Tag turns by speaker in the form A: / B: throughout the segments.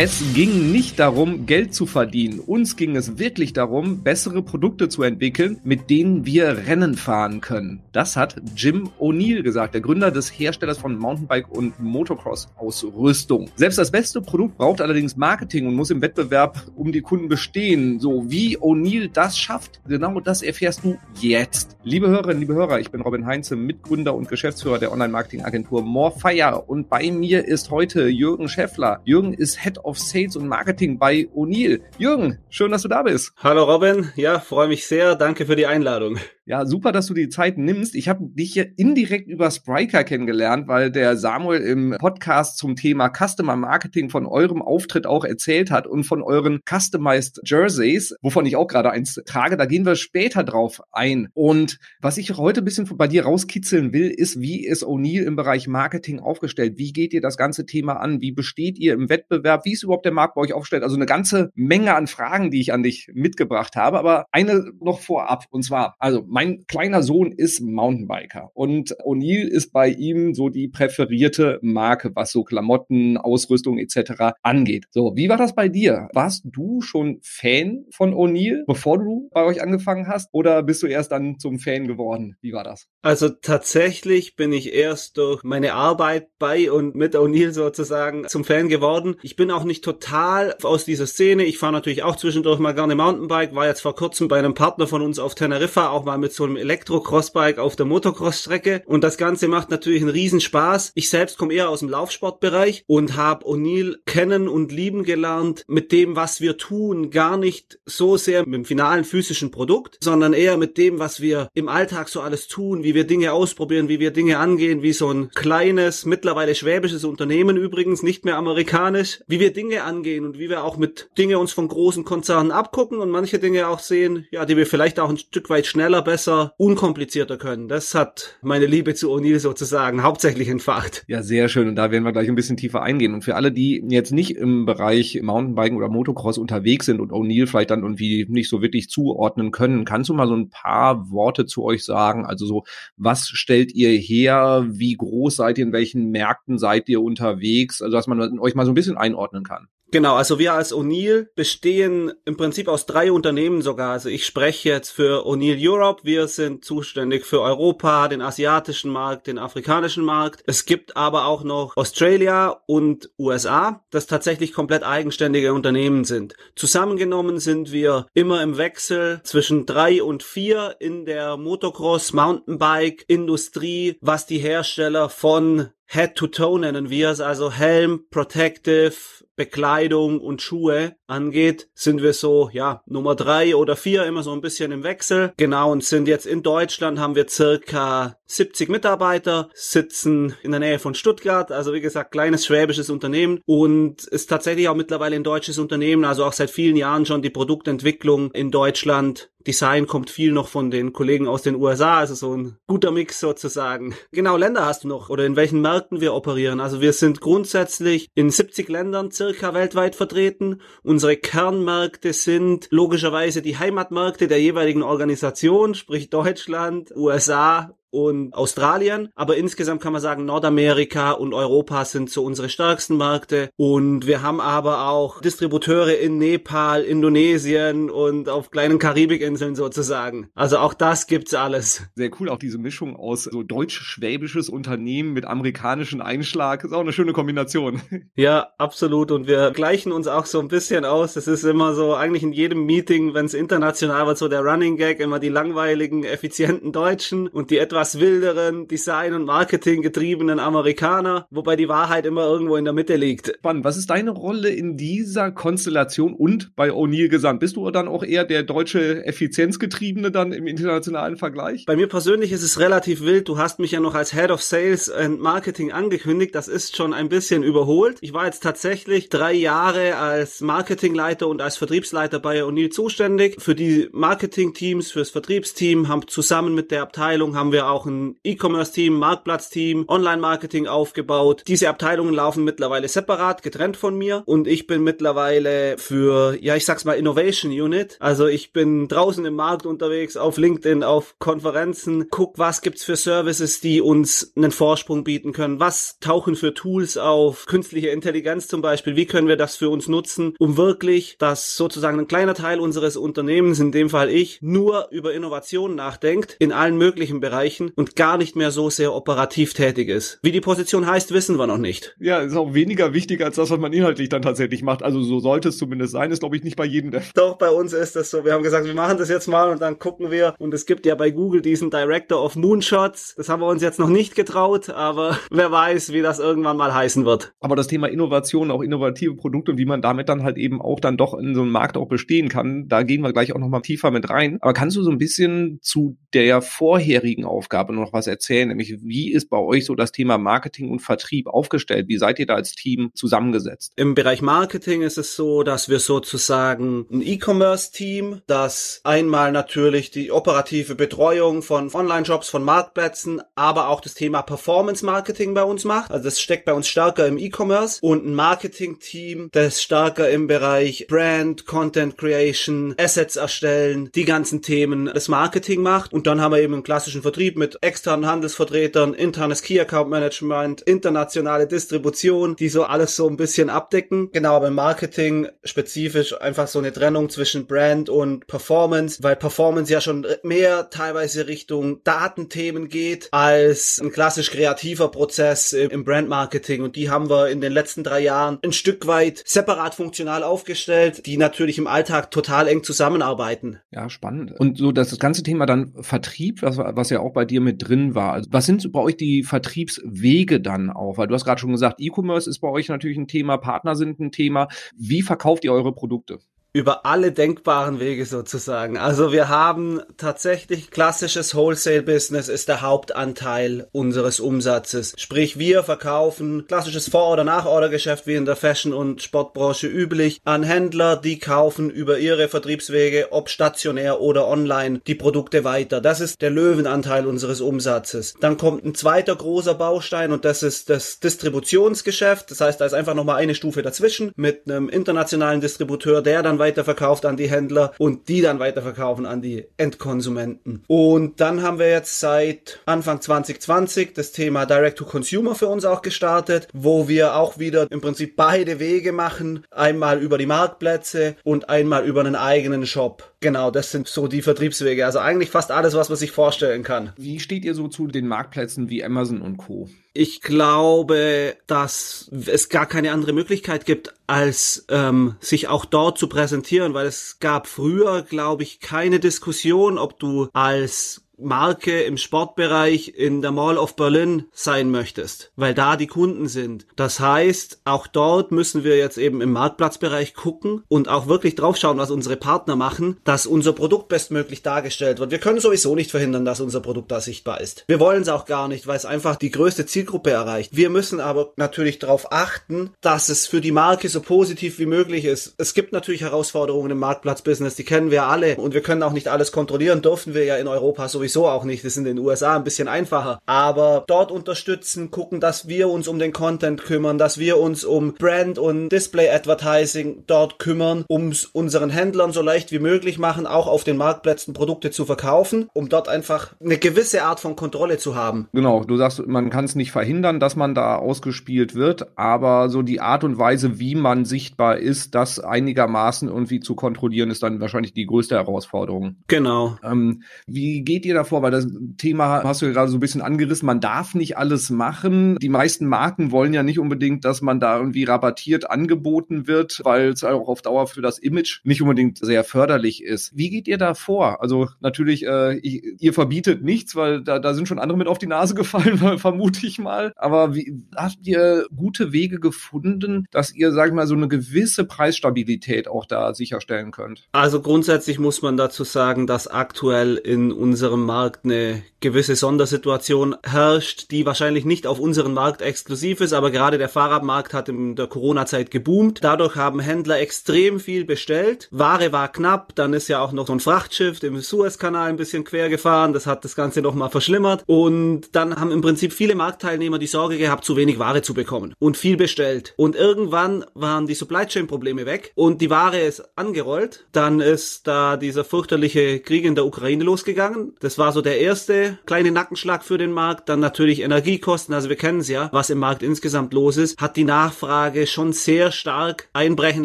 A: Es ging nicht darum, Geld zu verdienen. Uns ging es wirklich darum, bessere Produkte zu entwickeln, mit denen wir Rennen fahren können. Das hat Jim O'Neill gesagt, der Gründer des Herstellers von Mountainbike und Motocross-Ausrüstung. Selbst das beste Produkt braucht allerdings Marketing und muss im Wettbewerb um die Kunden bestehen. So wie O'Neill das schafft, genau das erfährst du jetzt. Liebe Hörerinnen, liebe Hörer, ich bin Robin Heinze, Mitgründer und Geschäftsführer der Online-Marketing-Agentur Morefire und bei mir ist heute Jürgen Schäffler. Jürgen ist Head of Sales und Marketing bei O'Neill. Jürgen, schön, dass du da bist.
B: Hallo Robin, ja, freue mich sehr. Danke für die Einladung.
A: Ja, super, dass du die Zeit nimmst. Ich habe dich hier indirekt über Spriker kennengelernt, weil der Samuel im Podcast zum Thema Customer Marketing von eurem Auftritt auch erzählt hat und von euren Customized Jerseys, wovon ich auch gerade eins trage. Da gehen wir später drauf ein. Und was ich heute ein bisschen bei dir rauskitzeln will, ist, wie ist O'Neill im Bereich Marketing aufgestellt? Wie geht ihr das ganze Thema an? Wie besteht ihr im Wettbewerb? Wie ist überhaupt der Markt bei euch aufgestellt? Also eine ganze Menge an Fragen, die ich an dich mitgebracht habe. Aber eine noch vorab. Und zwar, also mein kleiner Sohn ist Mountainbiker und O'Neill ist bei ihm so die präferierte Marke, was so Klamotten, Ausrüstung etc. angeht. So, wie war das bei dir? Warst du schon Fan von O'Neill, bevor du bei euch angefangen hast oder bist du erst dann zum Fan geworden? Wie war das?
B: Also tatsächlich bin ich erst durch meine Arbeit bei und mit O'Neill sozusagen zum Fan geworden. Ich bin auch nicht total aus dieser Szene. Ich fahre natürlich auch zwischendurch mal gerne Mountainbike, war jetzt vor kurzem bei einem Partner von uns auf Teneriffa auch mal mit so einem Elektro-Crossbike auf der Motocross-Strecke und das Ganze macht natürlich einen Riesenspaß. Ich selbst komme eher aus dem Laufsportbereich und habe O'Neill kennen und lieben gelernt mit dem, was wir tun, gar nicht so sehr mit dem finalen physischen Produkt, sondern eher mit dem, was wir im Alltag so alles tun, wie wir Dinge ausprobieren, wie wir Dinge angehen, wie so ein kleines, mittlerweile schwäbisches Unternehmen übrigens, nicht mehr amerikanisch, wie wir Dinge angehen und wie wir auch mit Dinge uns von großen Konzernen abgucken und manche Dinge auch sehen, ja, die wir vielleicht auch ein Stück weit schneller, besser unkomplizierter können. Das hat meine Liebe zu O'Neill sozusagen hauptsächlich entfacht.
A: Ja, sehr schön. Und da werden wir gleich ein bisschen tiefer eingehen. Und für alle, die jetzt nicht im Bereich Mountainbiken oder Motocross unterwegs sind und O'Neill vielleicht dann irgendwie nicht so wirklich zuordnen können, kannst du mal so ein paar Worte zu euch sagen? Also so, was stellt ihr her? Wie groß seid ihr? In welchen Märkten seid ihr unterwegs? Also, dass man euch mal so ein bisschen einordnen kann.
B: Genau, also wir als O'Neill bestehen im Prinzip aus drei Unternehmen sogar. Also ich spreche jetzt für O'Neill Europe. Wir sind zuständig für Europa, den asiatischen Markt, den afrikanischen Markt. Es gibt aber auch noch Australia und USA, das tatsächlich komplett eigenständige Unternehmen sind. Zusammengenommen sind wir immer im Wechsel zwischen drei und vier in der Motocross, Mountainbike Industrie, was die Hersteller von Head to Toe nennen wir es, also Helm, Protective, Bekleidung und Schuhe angeht, sind wir so, ja, Nummer drei oder vier immer so ein bisschen im Wechsel. Genau, und sind jetzt in Deutschland haben wir circa 70 Mitarbeiter, sitzen in der Nähe von Stuttgart, also wie gesagt, kleines schwäbisches Unternehmen und ist tatsächlich auch mittlerweile ein deutsches Unternehmen, also auch seit vielen Jahren schon die Produktentwicklung in Deutschland Design kommt viel noch von den Kollegen aus den USA, also so ein guter Mix sozusagen. Genau, Länder hast du noch oder in welchen Märkten wir operieren. Also wir sind grundsätzlich in 70 Ländern circa weltweit vertreten. Unsere Kernmärkte sind logischerweise die Heimatmärkte der jeweiligen Organisation, sprich Deutschland, USA, und Australien. Aber insgesamt kann man sagen, Nordamerika und Europa sind so unsere stärksten Märkte. Und wir haben aber auch Distributeure in Nepal, Indonesien und auf kleinen Karibikinseln sozusagen. Also auch das gibt's alles.
A: Sehr cool, auch diese Mischung aus so deutsch-schwäbisches Unternehmen mit amerikanischen Einschlag. Ist auch eine schöne Kombination.
B: Ja, absolut. Und wir gleichen uns auch so ein bisschen aus. Es ist immer so, eigentlich in jedem Meeting, wenn es international wird, so der Running Gag, immer die langweiligen, effizienten Deutschen und die etwas etwas wilderen, Design- und Marketing getriebenen Amerikaner, wobei die Wahrheit immer irgendwo in der Mitte liegt.
A: Spannend. Was ist deine Rolle in dieser Konstellation und bei O'Neill gesamt? Bist du dann auch eher der deutsche Effizienzgetriebene dann im internationalen Vergleich?
B: Bei mir persönlich ist es relativ wild. Du hast mich ja noch als Head of Sales and Marketing angekündigt. Das ist schon ein bisschen überholt. Ich war jetzt tatsächlich drei Jahre als Marketingleiter und als Vertriebsleiter bei O'Neill zuständig. Für die Marketingteams, fürs Vertriebsteam haben zusammen mit der Abteilung haben wir wir auch ein E-Commerce-Team, Marktplatz-Team, Online-Marketing aufgebaut. Diese Abteilungen laufen mittlerweile separat, getrennt von mir und ich bin mittlerweile für, ja, ich sag's mal Innovation Unit. Also ich bin draußen im Markt unterwegs, auf LinkedIn, auf Konferenzen, guck, was gibt's für Services, die uns einen Vorsprung bieten können. Was tauchen für Tools auf? Künstliche Intelligenz zum Beispiel. Wie können wir das für uns nutzen, um wirklich, dass sozusagen ein kleiner Teil unseres Unternehmens, in dem Fall ich, nur über Innovation nachdenkt, in allen möglichen Bereichen und gar nicht mehr so sehr operativ tätig ist. Wie die Position heißt, wissen wir noch nicht.
A: Ja, ist auch weniger wichtig als das, was man inhaltlich dann tatsächlich macht. Also so sollte es zumindest sein, ist glaube ich nicht bei jedem der
B: Doch, bei uns ist das so. Wir haben gesagt, wir machen das jetzt mal und dann gucken wir. Und es gibt ja bei Google diesen Director of Moonshots. Das haben wir uns jetzt noch nicht getraut, aber wer weiß, wie das irgendwann mal heißen wird.
A: Aber das Thema Innovation, auch innovative Produkte und wie man damit dann halt eben auch dann doch in so einem Markt auch bestehen kann, da gehen wir gleich auch nochmal tiefer mit rein. Aber kannst du so ein bisschen zu der vorherigen Aufgabe noch was erzählen? Nämlich, wie ist bei euch so das Thema Marketing und Vertrieb aufgestellt? Wie seid ihr da als Team zusammengesetzt?
B: Im Bereich Marketing ist es so, dass wir sozusagen ein E-Commerce-Team, das einmal natürlich die operative Betreuung von Online-Shops, von Marktplätzen, aber auch das Thema Performance-Marketing bei uns macht. Also das steckt bei uns stärker im E-Commerce und ein Marketing-Team, das stärker im Bereich Brand, Content Creation, Assets erstellen, die ganzen Themen des Marketing macht. Und dann haben wir eben einen klassischen Vertrieb mit externen Handelsvertretern, internes Key Account Management, internationale Distribution, die so alles so ein bisschen abdecken. Genau, aber im Marketing spezifisch einfach so eine Trennung zwischen Brand und Performance, weil Performance ja schon mehr teilweise Richtung Datenthemen geht als ein klassisch kreativer Prozess im Brandmarketing. Und die haben wir in den letzten drei Jahren ein Stück weit separat funktional aufgestellt, die natürlich im Alltag total eng zusammenarbeiten.
A: Ja, spannend. Und so das ganze Thema dann Vertrieb, was, was ja auch bei dir mit drin war. Also was sind so bei euch die Vertriebswege dann auch? Weil du hast gerade schon gesagt, E-Commerce ist bei euch natürlich ein Thema, Partner sind ein Thema. Wie verkauft ihr eure Produkte?
B: Über alle denkbaren Wege sozusagen. Also wir haben tatsächlich klassisches Wholesale-Business ist der Hauptanteil unseres Umsatzes. Sprich, wir verkaufen klassisches Vor- oder Nachordergeschäft wie in der Fashion- und Sportbranche üblich an Händler, die kaufen über ihre Vertriebswege, ob stationär oder online, die Produkte weiter. Das ist der Löwenanteil unseres Umsatzes. Dann kommt ein zweiter großer Baustein und das ist das Distributionsgeschäft. Das heißt, da ist einfach nochmal eine Stufe dazwischen mit einem internationalen Distributeur, der dann weiterverkauft an die Händler und die dann weiterverkaufen an die Endkonsumenten. Und dann haben wir jetzt seit Anfang 2020 das Thema Direct to Consumer für uns auch gestartet, wo wir auch wieder im Prinzip beide Wege machen. Einmal über die Marktplätze und einmal über einen eigenen Shop. Genau, das sind so die Vertriebswege. Also eigentlich fast alles, was man sich vorstellen kann.
A: Wie steht ihr so zu den Marktplätzen wie Amazon und Co?
B: Ich glaube, dass es gar keine andere Möglichkeit gibt, als ähm, sich auch dort zu präsentieren, weil es gab früher, glaube ich, keine Diskussion, ob du als Marke im Sportbereich in der Mall of Berlin sein möchtest, weil da die Kunden sind. Das heißt, auch dort müssen wir jetzt eben im Marktplatzbereich gucken und auch wirklich draufschauen, was unsere Partner machen, dass unser Produkt bestmöglich dargestellt wird. Wir können sowieso nicht verhindern, dass unser Produkt da sichtbar ist. Wir wollen es auch gar nicht, weil es einfach die größte Zielgruppe erreicht. Wir müssen aber natürlich darauf achten, dass es für die Marke so positiv wie möglich ist. Es gibt natürlich Herausforderungen im Marktplatzbusiness, die kennen wir alle und wir können auch nicht alles kontrollieren, dürfen wir ja in Europa sowieso sowieso auch nicht. Das ist in den USA ein bisschen einfacher. Aber dort unterstützen, gucken, dass wir uns um den Content kümmern, dass wir uns um Brand und Display Advertising dort kümmern, um unseren Händlern so leicht wie möglich machen, auch auf den Marktplätzen Produkte zu verkaufen, um dort einfach eine gewisse Art von Kontrolle zu haben.
A: Genau, du sagst, man kann es nicht verhindern, dass man da ausgespielt wird, aber so die Art und Weise, wie man sichtbar ist, das einigermaßen irgendwie zu kontrollieren, ist dann wahrscheinlich die größte Herausforderung.
B: Genau.
A: Ähm, wie geht ihr davor? Weil das Thema hast du ja gerade so ein bisschen angerissen. Man darf nicht alles machen. Die meisten Marken wollen ja nicht unbedingt, dass man da irgendwie rabattiert angeboten wird, weil es auch auf Dauer für das Image nicht unbedingt sehr förderlich ist. Wie geht ihr da vor? Also natürlich, äh, ich, ihr verbietet nichts, weil da, da sind schon andere mit auf die Nase gefallen, vermute ich mal. Aber wie, habt ihr gute Wege gefunden, dass ihr, sag ich mal, so eine gewisse Preisstabilität auch da sicherstellen könnt?
B: Also grundsätzlich muss man dazu sagen, dass aktuell in unserem Markt eine gewisse Sondersituation herrscht, die wahrscheinlich nicht auf unseren Markt exklusiv ist, aber gerade der Fahrradmarkt hat in der Corona-Zeit geboomt. Dadurch haben Händler extrem viel bestellt. Ware war knapp, dann ist ja auch noch so ein Frachtschiff im Suezkanal ein bisschen quer gefahren, das hat das Ganze nochmal verschlimmert und dann haben im Prinzip viele Marktteilnehmer die Sorge gehabt, zu wenig Ware zu bekommen und viel bestellt. Und irgendwann waren die Supply Chain Probleme weg und die Ware ist angerollt. Dann ist da dieser fürchterliche Krieg in der Ukraine losgegangen. Das war so der erste kleine Nackenschlag für den Markt. Dann natürlich Energiekosten. Also wir kennen es ja, was im Markt insgesamt los ist. Hat die Nachfrage schon sehr stark einbrechen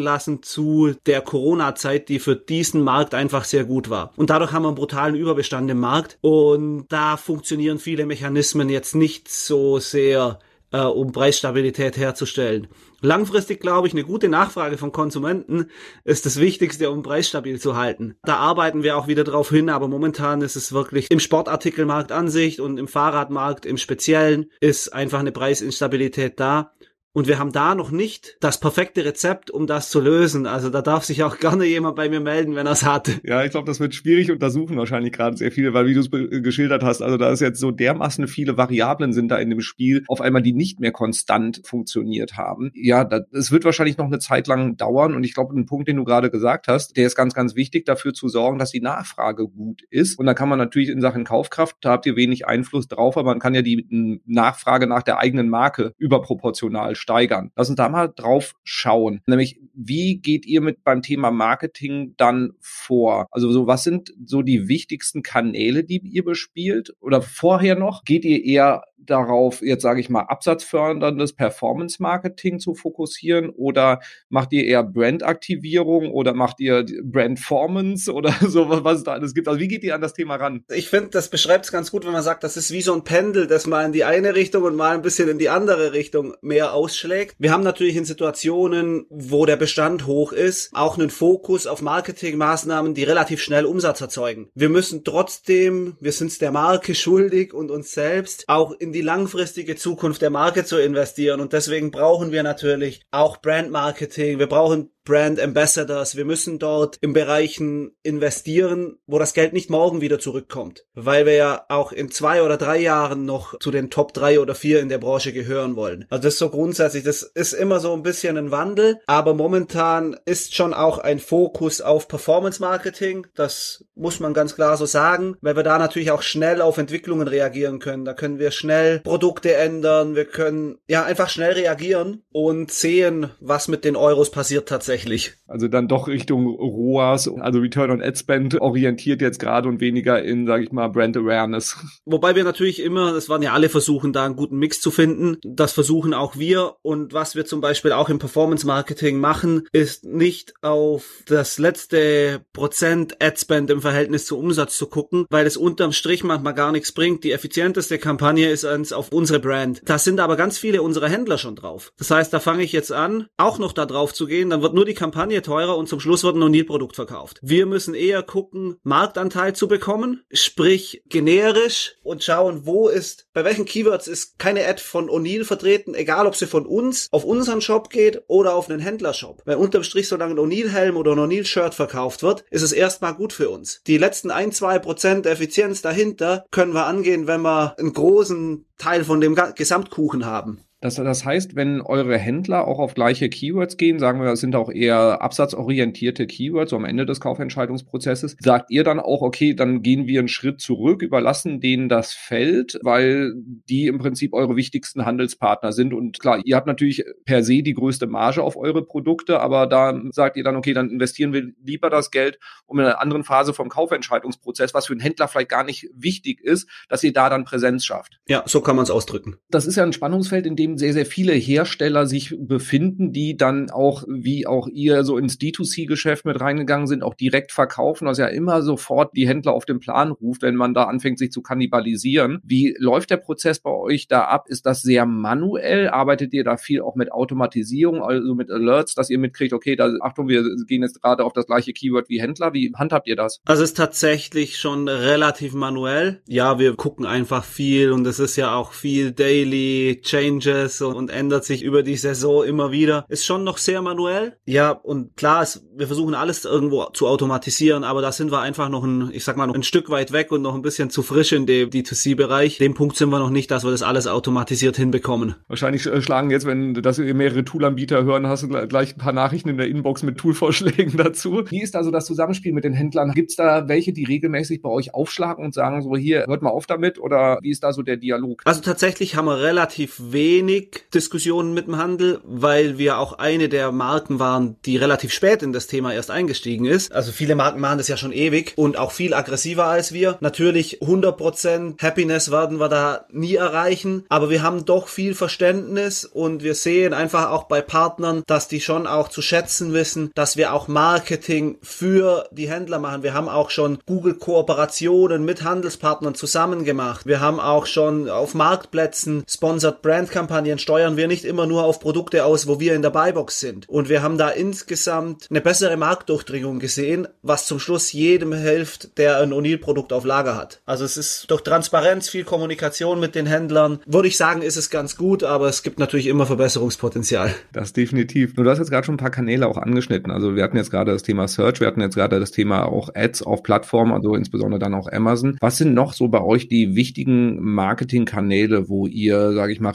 B: lassen zu der Corona-Zeit, die für diesen Markt einfach sehr gut war. Und dadurch haben wir einen brutalen Überbestand im Markt. Und da funktionieren viele Mechanismen jetzt nicht so sehr äh, um Preisstabilität herzustellen. Langfristig glaube ich, eine gute Nachfrage von Konsumenten ist das Wichtigste, um Preis stabil zu halten. Da arbeiten wir auch wieder drauf hin, aber momentan ist es wirklich im Sportartikelmarkt an sich und im Fahrradmarkt im Speziellen ist einfach eine Preisinstabilität da. Und wir haben da noch nicht das perfekte Rezept, um das zu lösen. Also da darf sich auch gerne jemand bei mir melden, wenn er es hat.
A: Ja, ich glaube, das wird schwierig untersuchen wahrscheinlich gerade sehr viele, weil wie du es geschildert hast, also da ist jetzt so dermaßen viele Variablen sind da in dem Spiel auf einmal, die nicht mehr konstant funktioniert haben. Ja, es wird wahrscheinlich noch eine Zeit lang dauern und ich glaube, ein Punkt, den du gerade gesagt hast, der ist ganz, ganz wichtig, dafür zu sorgen, dass die Nachfrage gut ist. Und da kann man natürlich in Sachen Kaufkraft, da habt ihr wenig Einfluss drauf, aber man kann ja die Nachfrage nach der eigenen Marke überproportional steigern. Lass uns da mal drauf schauen. Nämlich, wie geht ihr mit beim Thema Marketing dann vor? Also so, was sind so die wichtigsten Kanäle, die ihr bespielt? Oder vorher noch? Geht ihr eher darauf, jetzt sage ich mal, absatzförderndes Performance-Marketing zu fokussieren oder macht ihr eher Brandaktivierung oder macht ihr Brandformance oder so, was es da alles gibt? Also wie geht ihr an das Thema ran?
B: Ich finde, das beschreibt es ganz gut, wenn man sagt, das ist wie so ein Pendel, das mal in die eine Richtung und mal ein bisschen in die andere Richtung mehr ausschlägt. Wir haben natürlich in Situationen, wo der Bestand hoch ist, auch einen Fokus auf Marketingmaßnahmen, die relativ schnell Umsatz erzeugen. Wir müssen trotzdem, wir sind es der Marke schuldig und uns selbst, auch in die langfristige Zukunft der Marke zu investieren. Und deswegen brauchen wir natürlich auch Brand Marketing. Wir brauchen Brand Ambassadors. Wir müssen dort in Bereichen investieren, wo das Geld nicht morgen wieder zurückkommt. Weil wir ja auch in zwei oder drei Jahren noch zu den Top drei oder vier in der Branche gehören wollen. Also das ist so grundsätzlich, das ist immer so ein bisschen ein Wandel, aber momentan ist schon auch ein Fokus auf Performance Marketing. Das muss man ganz klar so sagen, weil wir da natürlich auch schnell auf Entwicklungen reagieren können. Da können wir schnell Produkte ändern. Wir können ja einfach schnell reagieren und sehen, was mit den Euros passiert tatsächlich tatsächlich.
A: Also dann doch Richtung ROAS, also Return on Ad Spend orientiert jetzt gerade und weniger in, sage ich mal, Brand Awareness.
B: Wobei wir natürlich immer, das waren ja alle versuchen, da einen guten Mix zu finden. Das versuchen auch wir. Und was wir zum Beispiel auch im Performance Marketing machen, ist nicht auf das letzte Prozent Ad Spend im Verhältnis zu Umsatz zu gucken, weil es unterm Strich manchmal gar nichts bringt. Die effizienteste Kampagne ist eins auf unsere Brand. Da sind aber ganz viele unserer Händler schon drauf. Das heißt, da fange ich jetzt an, auch noch da drauf zu gehen. Dann wird nur die Kampagne teurer und zum Schluss wird ein O'Neill-Produkt verkauft. Wir müssen eher gucken, Marktanteil zu bekommen, sprich generisch und schauen, wo ist, bei welchen Keywords ist keine Ad von O'Neill vertreten, egal ob sie von uns auf unseren Shop geht oder auf einen Händlershop. Weil unterm Strich, solange ein O'Neill-Helm oder ein O'Neill-Shirt verkauft wird, ist es erstmal gut für uns. Die letzten ein, zwei Prozent Effizienz dahinter können wir angehen, wenn wir einen großen Teil von dem Gesamtkuchen haben.
A: Das, das heißt, wenn eure Händler auch auf gleiche Keywords gehen, sagen wir, das sind auch eher absatzorientierte Keywords so am Ende des Kaufentscheidungsprozesses, sagt ihr dann auch, okay, dann gehen wir einen Schritt zurück, überlassen denen das Feld, weil die im Prinzip eure wichtigsten Handelspartner sind. Und klar, ihr habt natürlich per se die größte Marge auf eure Produkte, aber da sagt ihr dann, okay, dann investieren wir lieber das Geld, um in einer anderen Phase vom Kaufentscheidungsprozess, was für einen Händler vielleicht gar nicht wichtig ist, dass ihr da dann Präsenz schafft.
B: Ja, so kann man es ausdrücken.
A: Das ist ja ein Spannungsfeld, in dem sehr, sehr viele Hersteller sich befinden, die dann auch, wie auch ihr, so ins D2C-Geschäft mit reingegangen sind, auch direkt verkaufen, was ja immer sofort die Händler auf den Plan ruft, wenn man da anfängt, sich zu kannibalisieren. Wie läuft der Prozess bei euch da ab? Ist das sehr manuell? Arbeitet ihr da viel auch mit Automatisierung, also mit Alerts, dass ihr mitkriegt, okay, da, Achtung, wir gehen jetzt gerade auf das gleiche Keyword wie Händler. Wie handhabt ihr das?
B: Also es ist tatsächlich schon relativ manuell. Ja, wir gucken einfach viel und es ist ja auch viel Daily Changes Changes und, und ändert sich über die Saison immer wieder. Ist schon noch sehr manuell. Ja, und klar, ist, wir versuchen alles irgendwo zu automatisieren, aber da sind wir einfach noch ein, ich sag mal, noch ein Stück weit weg und noch ein bisschen zu frisch in dem D2C-Bereich. Dem Punkt sind wir noch nicht, dass wir das alles automatisiert hinbekommen.
A: Wahrscheinlich äh, schlagen jetzt, wenn das mehrere Toolanbieter hören, hast du gleich ein paar Nachrichten in der Inbox mit Toolvorschlägen dazu. Wie ist also das Zusammenspiel mit den Händlern? Gibt es da welche, die regelmäßig bei euch aufschlagen und sagen so, hier, hört mal auf damit oder wie ist da so der Dialog?
B: Also tatsächlich haben wir relativ wenig Diskussionen mit dem Handel, weil wir auch eine der Marken waren, die relativ spät in das Thema erst eingestiegen ist. Also viele Marken machen das ja schon ewig und auch viel aggressiver als wir. Natürlich 100% Happiness werden wir da nie erreichen, aber wir haben doch viel Verständnis und wir sehen einfach auch bei Partnern, dass die schon auch zu schätzen wissen, dass wir auch Marketing für die Händler machen. Wir haben auch schon Google-Kooperationen mit Handelspartnern zusammen gemacht. Wir haben auch schon auf Marktplätzen Sponsored Brand Kampagnen steuern wir nicht immer nur auf Produkte aus, wo wir in der Buybox sind. Und wir haben da insgesamt eine bessere Marktdurchdringung gesehen, was zum Schluss jedem hilft, der ein O'Neill Produkt auf Lager hat. Also es ist durch Transparenz, viel Kommunikation mit den Händlern, würde ich sagen, ist es ganz gut, aber es gibt natürlich immer Verbesserungspotenzial.
A: Das definitiv. Du hast jetzt gerade schon ein paar Kanäle auch angeschnitten. Also wir hatten jetzt gerade das Thema Search, wir hatten jetzt gerade das Thema auch Ads auf Plattformen, also insbesondere dann auch Amazon. Was sind noch so bei euch die wichtigen Marketingkanäle, wo ihr, sage ich mal,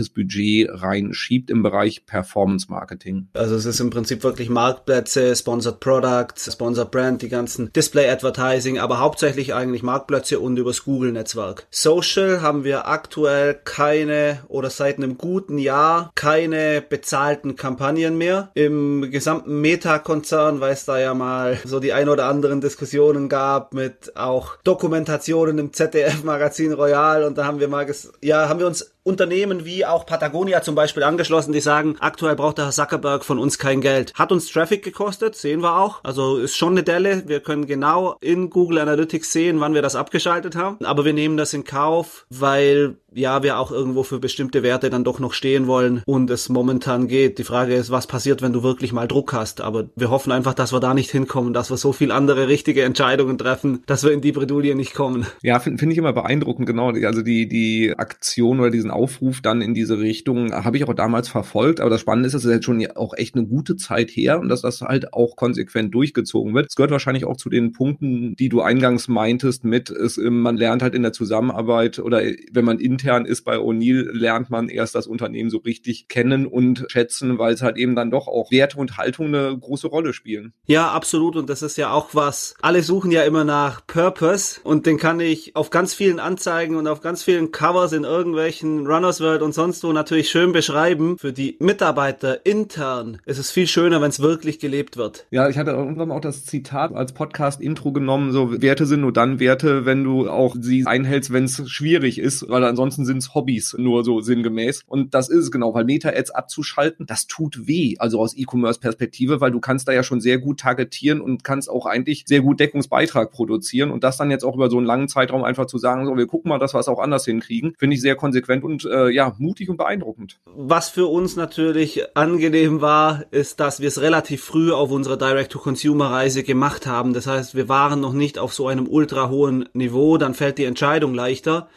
A: relevantes Budget reinschiebt im Bereich Performance Marketing?
B: Also es ist im Prinzip wirklich Marktplätze, Sponsored Products, Sponsored Brand, die ganzen Display Advertising, aber hauptsächlich eigentlich Marktplätze und übers Google Netzwerk. Social haben wir aktuell keine oder seit einem guten Jahr keine bezahlten Kampagnen mehr. Im gesamten Meta-Konzern, weil es da ja mal so die ein oder anderen Diskussionen gab mit auch Dokumentationen im ZDF-Magazin Royal und da haben wir mal, ja, haben wir uns Unternehmen wie auch Patagonia zum Beispiel angeschlossen, die sagen, aktuell braucht der Herr Zuckerberg von uns kein Geld. Hat uns Traffic gekostet, sehen wir auch. Also ist schon eine Delle. Wir können genau in Google Analytics sehen, wann wir das abgeschaltet haben. Aber wir nehmen das in Kauf, weil ja, wir auch irgendwo für bestimmte Werte dann doch noch stehen wollen und es momentan geht. Die Frage ist, was passiert, wenn du wirklich mal Druck hast? Aber wir hoffen einfach, dass wir da nicht hinkommen, dass wir so viel andere richtige Entscheidungen treffen, dass wir in die Bredouille nicht kommen.
A: Ja, finde find ich immer beeindruckend, genau. Also die, die Aktion oder diesen Aufruf dann in diese Richtung habe ich auch damals verfolgt. Aber das Spannende ist, es ist jetzt schon auch echt eine gute Zeit her und dass das halt auch konsequent durchgezogen wird. Es gehört wahrscheinlich auch zu den Punkten, die du eingangs meintest mit, es, man lernt halt in der Zusammenarbeit oder wenn man in intern ist bei O'Neill, lernt man erst das Unternehmen so richtig kennen und schätzen, weil es halt eben dann doch auch Werte und Haltung eine große Rolle spielen.
B: Ja, absolut. Und das ist ja auch was. Alle suchen ja immer nach Purpose und den kann ich auf ganz vielen Anzeigen und auf ganz vielen Covers in irgendwelchen Runners World und sonst wo natürlich schön beschreiben. Für die Mitarbeiter intern ist es viel schöner, wenn es wirklich gelebt wird.
A: Ja, ich hatte irgendwann auch das Zitat als Podcast-Intro genommen, so Werte sind nur dann Werte, wenn du auch sie einhältst, wenn es schwierig ist, weil ansonsten ansonsten sind es Hobbys, nur so sinngemäß. Und das ist es genau, weil Meta-Ads abzuschalten, das tut weh, also aus E-Commerce-Perspektive, weil du kannst da ja schon sehr gut targetieren und kannst auch eigentlich sehr gut Deckungsbeitrag produzieren und das dann jetzt auch über so einen langen Zeitraum einfach zu sagen, so, wir gucken mal, dass wir es auch anders hinkriegen, finde ich sehr konsequent und äh, ja, mutig und beeindruckend.
B: Was für uns natürlich angenehm war, ist, dass wir es relativ früh auf unserer Direct-to-Consumer-Reise gemacht haben. Das heißt, wir waren noch nicht auf so einem ultra hohen Niveau, dann fällt die Entscheidung leichter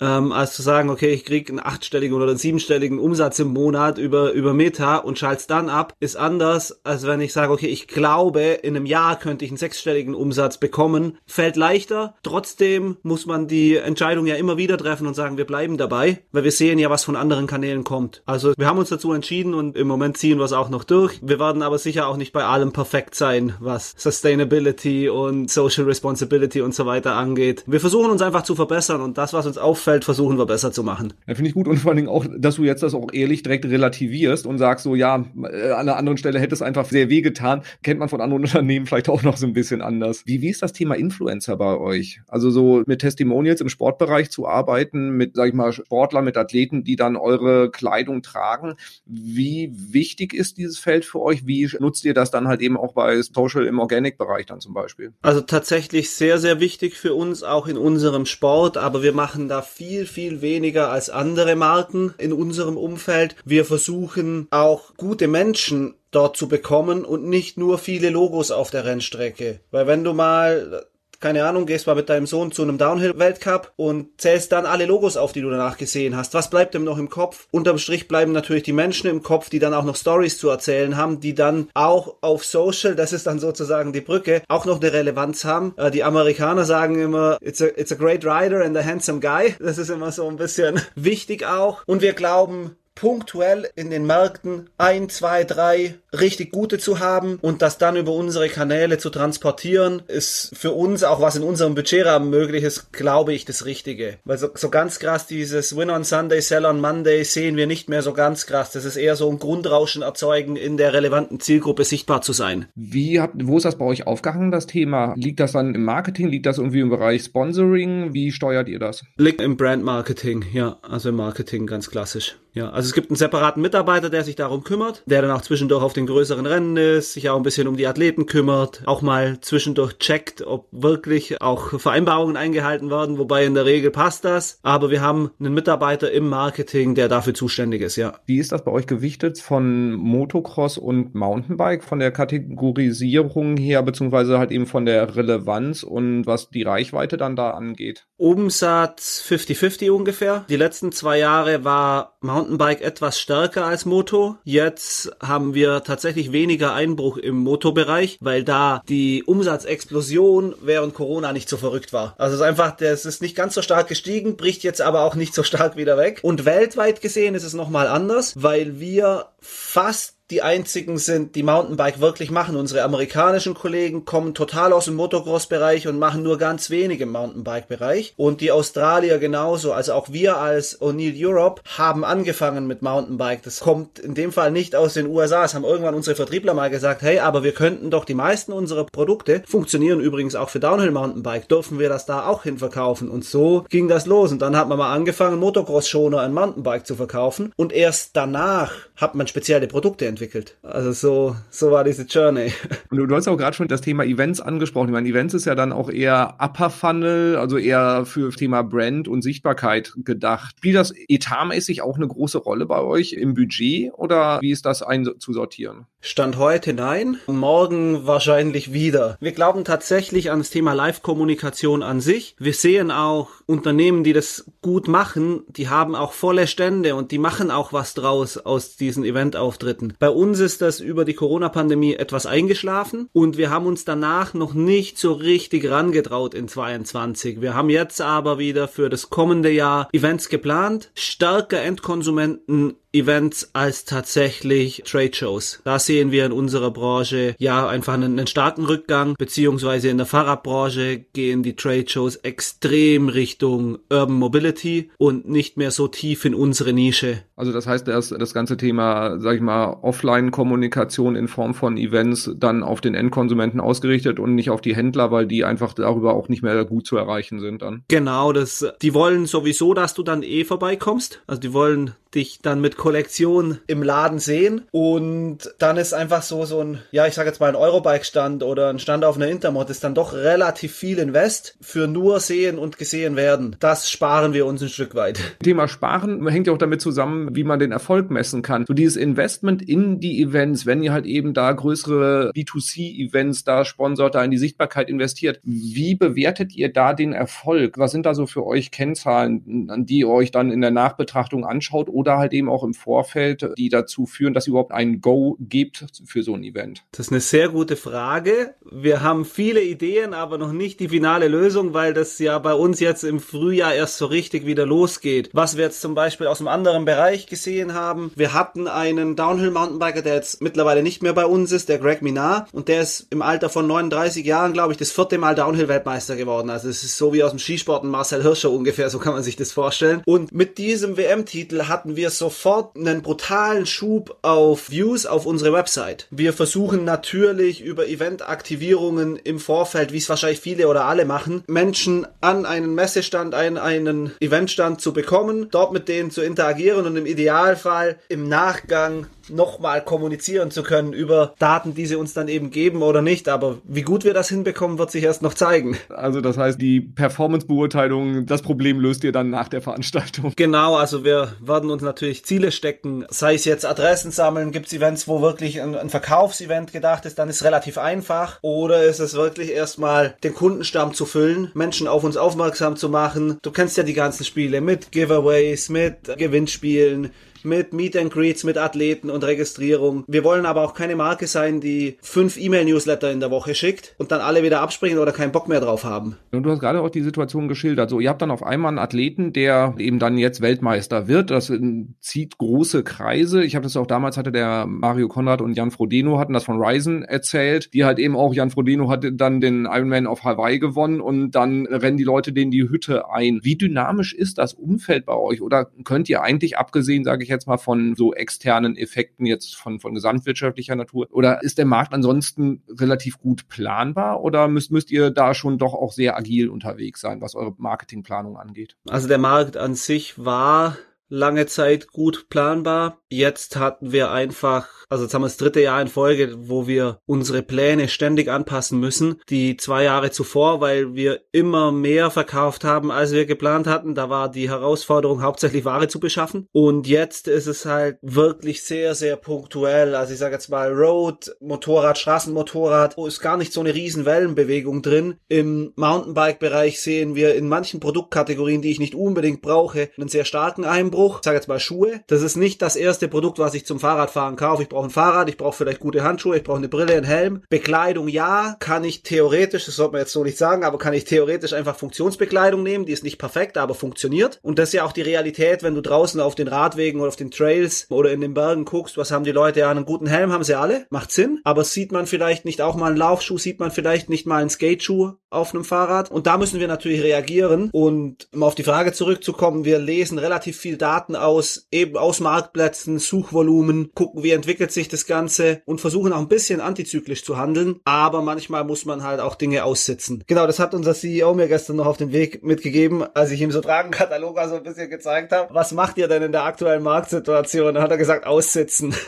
B: ähm, als zu sagen, okay, ich krieg einen achtstelligen oder einen siebenstelligen Umsatz im Monat über, über Meta und schalt's dann ab, ist anders, als wenn ich sage, okay, ich glaube, in einem Jahr könnte ich einen sechsstelligen Umsatz bekommen. Fällt leichter. Trotzdem muss man die Entscheidung ja immer wieder treffen und sagen, wir bleiben dabei, weil wir sehen ja, was von anderen Kanälen kommt. Also wir haben uns dazu entschieden und im Moment ziehen wir es auch noch durch. Wir werden aber sicher auch nicht bei allem perfekt sein, was Sustainability und Social Responsibility und so weiter angeht. Wir versuchen uns einfach zu verbessern und das, was uns auffällt, Umfeld versuchen wir besser zu machen.
A: Ja, finde ich gut und vor allen Dingen auch, dass du jetzt das auch ehrlich direkt relativierst und sagst so, ja, äh, an einer anderen Stelle hätte es einfach sehr weh getan. Kennt man von anderen Unternehmen vielleicht auch noch so ein bisschen anders. Wie, wie ist das Thema Influencer bei euch? Also so mit Testimonials im Sportbereich zu arbeiten, mit, sag ich mal, Sportlern, mit Athleten, die dann eure Kleidung tragen. Wie wichtig ist dieses Feld für euch? Wie nutzt ihr das dann halt eben auch bei Social im Organic-Bereich dann zum Beispiel?
B: Also tatsächlich sehr, sehr wichtig für uns, auch in unserem Sport, aber wir machen da viel, viel weniger als andere Marken in unserem Umfeld. Wir versuchen auch gute Menschen dort zu bekommen und nicht nur viele Logos auf der Rennstrecke. Weil wenn du mal keine Ahnung, gehst mal mit deinem Sohn zu einem Downhill-Weltcup und zählst dann alle Logos auf, die du danach gesehen hast. Was bleibt dem noch im Kopf? Unterm Strich bleiben natürlich die Menschen im Kopf, die dann auch noch Stories zu erzählen haben, die dann auch auf Social, das ist dann sozusagen die Brücke, auch noch eine Relevanz haben. Äh, die Amerikaner sagen immer, it's a, it's a great rider and a handsome guy. Das ist immer so ein bisschen wichtig auch. Und wir glauben, punktuell in den Märkten ein, zwei, drei richtig gute zu haben und das dann über unsere Kanäle zu transportieren, ist für uns, auch was in unserem Budgetrahmen möglich ist, glaube ich, das Richtige. Weil so, so ganz krass dieses Win on Sunday, Sell on Monday sehen wir nicht mehr so ganz krass. Das ist eher so ein Grundrauschen erzeugen, in der relevanten Zielgruppe sichtbar zu sein.
A: Wie habt, wo ist das bei euch aufgehangen, das Thema? Liegt das dann im Marketing? Liegt das irgendwie im Bereich Sponsoring? Wie steuert ihr das?
B: Liegt im Brand Marketing, ja, also im Marketing ganz klassisch. Ja, also es gibt einen separaten Mitarbeiter, der sich darum kümmert, der dann auch zwischendurch auf den größeren Rennen ist, sich auch ein bisschen um die Athleten kümmert, auch mal zwischendurch checkt, ob wirklich auch Vereinbarungen eingehalten werden, wobei in der Regel passt das. Aber wir haben einen Mitarbeiter im Marketing, der dafür zuständig ist, ja.
A: Wie ist das bei euch gewichtet von Motocross und Mountainbike, von der Kategorisierung her, beziehungsweise halt eben von der Relevanz und was die Reichweite dann da angeht?
B: Umsatz 50-50 ungefähr. Die letzten zwei Jahre war Mountainbike etwas stärker als Moto. Jetzt haben wir tatsächlich weniger Einbruch im Motobereich, weil da die Umsatzexplosion während Corona nicht so verrückt war. Also es ist einfach, das ist nicht ganz so stark gestiegen, bricht jetzt aber auch nicht so stark wieder weg. Und weltweit gesehen ist es nochmal anders, weil wir fast die einzigen sind, die Mountainbike wirklich machen. Unsere amerikanischen Kollegen kommen total aus dem Motocross-Bereich und machen nur ganz wenig im Mountainbike-Bereich. Und die Australier genauso. Also auch wir als O'Neill Europe haben angefangen mit Mountainbike. Das kommt in dem Fall nicht aus den USA. Es haben irgendwann unsere Vertriebler mal gesagt, hey, aber wir könnten doch die meisten unserer Produkte, funktionieren übrigens auch für Downhill Mountainbike, dürfen wir das da auch hin verkaufen. Und so ging das los. Und dann hat man mal angefangen, Motocross-Schoner in Mountainbike zu verkaufen. Und erst danach hat man spezielle Produkte entwickelt. Also so, so war diese Journey.
A: Und du, du hast auch gerade schon das Thema Events angesprochen. Ich meine, Events ist ja dann auch eher Upper Funnel, also eher für Thema Brand und Sichtbarkeit gedacht. Spielt das etatmäßig auch eine große Rolle bei euch im Budget oder wie ist das einzusortieren?
B: Stand heute nein, morgen wahrscheinlich wieder. Wir glauben tatsächlich an das Thema Live-Kommunikation an sich. Wir sehen auch Unternehmen, die das gut machen, die haben auch volle Stände und die machen auch was draus aus diesen Eventauftritten. Bei uns ist das über die Corona-Pandemie etwas eingeschlafen und wir haben uns danach noch nicht so richtig rangetraut in 22. Wir haben jetzt aber wieder für das kommende Jahr Events geplant, stärker Endkonsumenten Events als tatsächlich Trade Shows. Da sehen wir in unserer Branche ja einfach einen, einen starken Rückgang, beziehungsweise in der Fahrradbranche gehen die Trade Shows extrem Richtung Urban Mobility und nicht mehr so tief in unsere Nische.
A: Also das heißt, dass das ganze Thema, sag ich mal, Offline-Kommunikation in Form von Events dann auf den Endkonsumenten ausgerichtet und nicht auf die Händler, weil die einfach darüber auch nicht mehr gut zu erreichen sind dann.
B: Genau, das, die wollen sowieso, dass du dann eh vorbeikommst. Also die wollen dich dann mit Kollektion im Laden sehen und dann ist einfach so so ein, ja, ich sage jetzt mal ein Eurobike-Stand oder ein Stand auf einer Intermod ist dann doch relativ viel Invest für nur sehen und gesehen werden. Das sparen wir uns ein Stück weit.
A: Thema Sparen hängt ja auch damit zusammen, wie man den Erfolg messen kann. So dieses Investment in die Events, wenn ihr halt eben da größere B2C-Events da sponsort, da in die Sichtbarkeit investiert, wie bewertet ihr da den Erfolg? Was sind da so für euch Kennzahlen, an die ihr euch dann in der Nachbetrachtung anschaut oder halt eben auch im Vorfeld, die dazu führen, dass überhaupt ein Go gibt für so ein Event?
B: Das ist eine sehr gute Frage. Wir haben viele Ideen, aber noch nicht die finale Lösung, weil das ja bei uns jetzt im Frühjahr erst so richtig wieder losgeht. Was wir jetzt zum Beispiel aus einem anderen Bereich gesehen haben, wir hatten einen Downhill Mountainbiker, der jetzt mittlerweile nicht mehr bei uns ist, der Greg Minar, und der ist im Alter von 39 Jahren, glaube ich, das vierte Mal Downhill Weltmeister geworden. Also es ist so wie aus dem Skisport Marcel Hirscher ungefähr, so kann man sich das vorstellen. Und mit diesem WM-Titel hatten wir sofort einen brutalen Schub auf Views auf unsere Website. Wir versuchen natürlich über Eventaktivierungen im Vorfeld, wie es wahrscheinlich viele oder alle machen, Menschen an einen Messestand, einen, einen Eventstand zu bekommen, dort mit denen zu interagieren und im Idealfall im Nachgang nochmal kommunizieren zu können über Daten, die sie uns dann eben geben oder nicht. Aber wie gut wir das hinbekommen, wird sich erst noch zeigen.
A: Also das heißt, die Performance-Beurteilung, das Problem löst ihr dann nach der Veranstaltung.
B: Genau, also wir werden uns natürlich Ziele stecken, sei es jetzt Adressen sammeln, gibt es Events, wo wirklich ein, ein Verkaufsevent gedacht ist, dann ist es relativ einfach. Oder ist es wirklich erstmal den Kundenstamm zu füllen, Menschen auf uns aufmerksam zu machen. Du kennst ja die ganzen Spiele mit Giveaways, mit Gewinnspielen, mit Meet and Greets, mit Athleten und Registrierung. Wir wollen aber auch keine Marke sein, die fünf E-Mail-Newsletter in der Woche schickt und dann alle wieder abspringen oder keinen Bock mehr drauf haben.
A: Und du hast gerade auch die Situation geschildert. So, ihr habt dann auf einmal einen Athleten, der eben dann jetzt Weltmeister wird. Das zieht große Kreise. Ich habe das auch damals hatte der Mario Konrad und Jan Frodeno hatten das von Ryzen erzählt, die halt eben auch Jan Frodeno hatte dann den Ironman auf Hawaii gewonnen und dann rennen die Leute denen die Hütte ein. Wie dynamisch ist das Umfeld bei euch? Oder könnt ihr eigentlich abgesehen, sage ich jetzt mal von so externen Effekten jetzt von, von gesamtwirtschaftlicher Natur? Oder ist der Markt ansonsten relativ gut planbar oder müsst, müsst ihr da schon doch auch sehr agil unterwegs sein, was eure Marketingplanung angeht?
B: Also der Markt an sich war lange Zeit gut planbar. Jetzt hatten wir einfach, also jetzt haben wir das dritte Jahr in Folge, wo wir unsere Pläne ständig anpassen müssen. Die zwei Jahre zuvor, weil wir immer mehr verkauft haben, als wir geplant hatten. Da war die Herausforderung hauptsächlich Ware zu beschaffen. Und jetzt ist es halt wirklich sehr, sehr punktuell. Also ich sage jetzt mal Road, Motorrad, Straßenmotorrad, wo ist gar nicht so eine riesen Wellenbewegung drin. Im Mountainbike-Bereich sehen wir in manchen Produktkategorien, die ich nicht unbedingt brauche, einen sehr starken Einbruch. Ich sage jetzt mal Schuhe. Das ist nicht das erste Produkt, was ich zum Fahrradfahren kaufe. Ich brauche ein Fahrrad, ich brauche vielleicht gute Handschuhe, ich brauche eine Brille, einen Helm. Bekleidung ja, kann ich theoretisch, das sollte man jetzt so nicht sagen, aber kann ich theoretisch einfach Funktionsbekleidung nehmen. Die ist nicht perfekt, aber funktioniert. Und das ist ja auch die Realität, wenn du draußen auf den Radwegen oder auf den Trails oder in den Bergen guckst, was haben die Leute ja, einen guten Helm haben sie alle, macht Sinn. Aber sieht man vielleicht nicht auch mal einen Laufschuh, sieht man vielleicht nicht mal einen Skateschuh auf einem Fahrrad. Und da müssen wir natürlich reagieren. Und um auf die Frage zurückzukommen, wir lesen relativ viel Daten aus, eben aus Marktplätzen, Suchvolumen, gucken, wie entwickelt sich das Ganze und versuchen auch ein bisschen antizyklisch zu handeln. Aber manchmal muss man halt auch Dinge aussitzen. Genau, das hat unser CEO mir gestern noch auf den Weg mitgegeben, als ich ihm so Tragenkatalog so ein bisschen gezeigt habe. Was macht ihr denn in der aktuellen Marktsituation? Dann hat er gesagt, aussitzen.